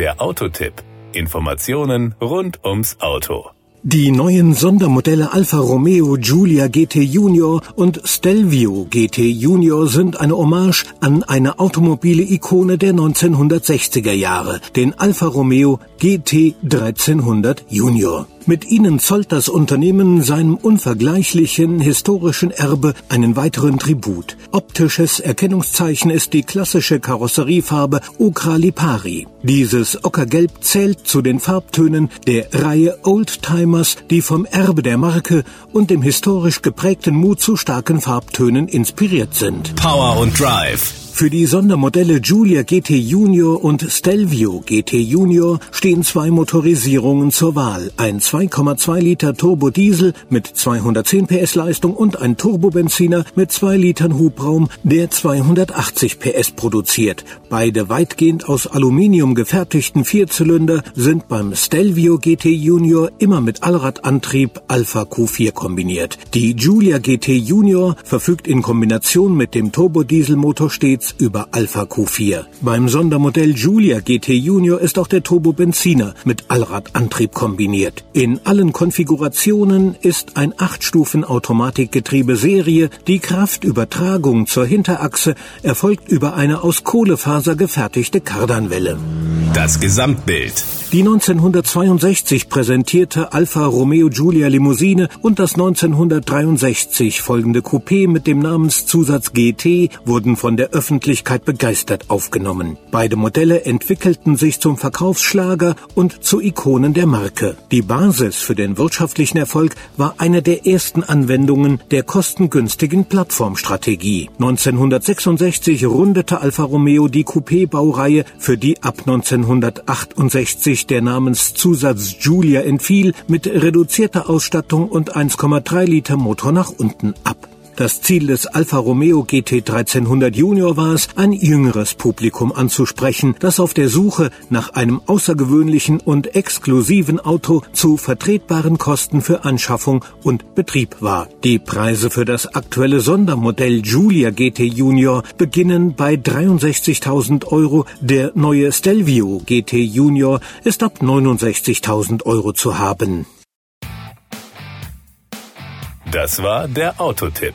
Der Autotipp. Informationen rund ums Auto. Die neuen Sondermodelle Alfa Romeo Giulia GT Junior und Stelvio GT Junior sind eine Hommage an eine automobile Ikone der 1960er Jahre, den Alfa Romeo GT 1300 Junior. Mit ihnen zollt das Unternehmen seinem unvergleichlichen historischen Erbe einen weiteren Tribut. Optisches Erkennungszeichen ist die klassische Karosseriefarbe Ocra Lipari. Dieses Ockergelb zählt zu den Farbtönen der Reihe Oldtimers, die vom Erbe der Marke und dem historisch geprägten Mut zu starken Farbtönen inspiriert sind. Power und Drive für die Sondermodelle Giulia GT Junior und Stelvio GT Junior stehen zwei Motorisierungen zur Wahl. Ein 2,2 Liter Turbo-Diesel mit 210 PS Leistung und ein Turbobenziner mit 2 Litern Hubraum, der 280 PS produziert. Beide weitgehend aus Aluminium gefertigten Vierzylinder sind beim Stelvio GT Junior immer mit Allradantrieb Alpha Q4 kombiniert. Die Giulia GT Junior verfügt in Kombination mit dem Turbodieselmotor stets über Alpha Q4. Beim Sondermodell Giulia GT Junior ist auch der Turbo-Benziner mit Allradantrieb kombiniert. In allen Konfigurationen ist ein 8-Stufen-Automatikgetriebe Serie. Die Kraftübertragung zur Hinterachse erfolgt über eine aus Kohlefaser gefertigte Kardanwelle. Das Gesamtbild. Die 1962 präsentierte Alfa Romeo Giulia Limousine und das 1963 folgende Coupé mit dem Namenszusatz GT wurden von der Öffentlichkeit begeistert aufgenommen. Beide Modelle entwickelten sich zum Verkaufsschlager und zu Ikonen der Marke. Die Basis für den wirtschaftlichen Erfolg war eine der ersten Anwendungen der kostengünstigen Plattformstrategie. 1966 rundete Alfa Romeo die Coupé-Baureihe, für die ab 1968 sich der Namenszusatz Julia entfiel, mit reduzierter Ausstattung und 1,3 Liter Motor nach unten ab. Das Ziel des Alfa Romeo GT 1300 Junior war es, ein jüngeres Publikum anzusprechen, das auf der Suche nach einem außergewöhnlichen und exklusiven Auto zu vertretbaren Kosten für Anschaffung und Betrieb war. Die Preise für das aktuelle Sondermodell Giulia GT Junior beginnen bei 63.000 Euro. Der neue Stelvio GT Junior ist ab 69.000 Euro zu haben. Das war der Autotipp.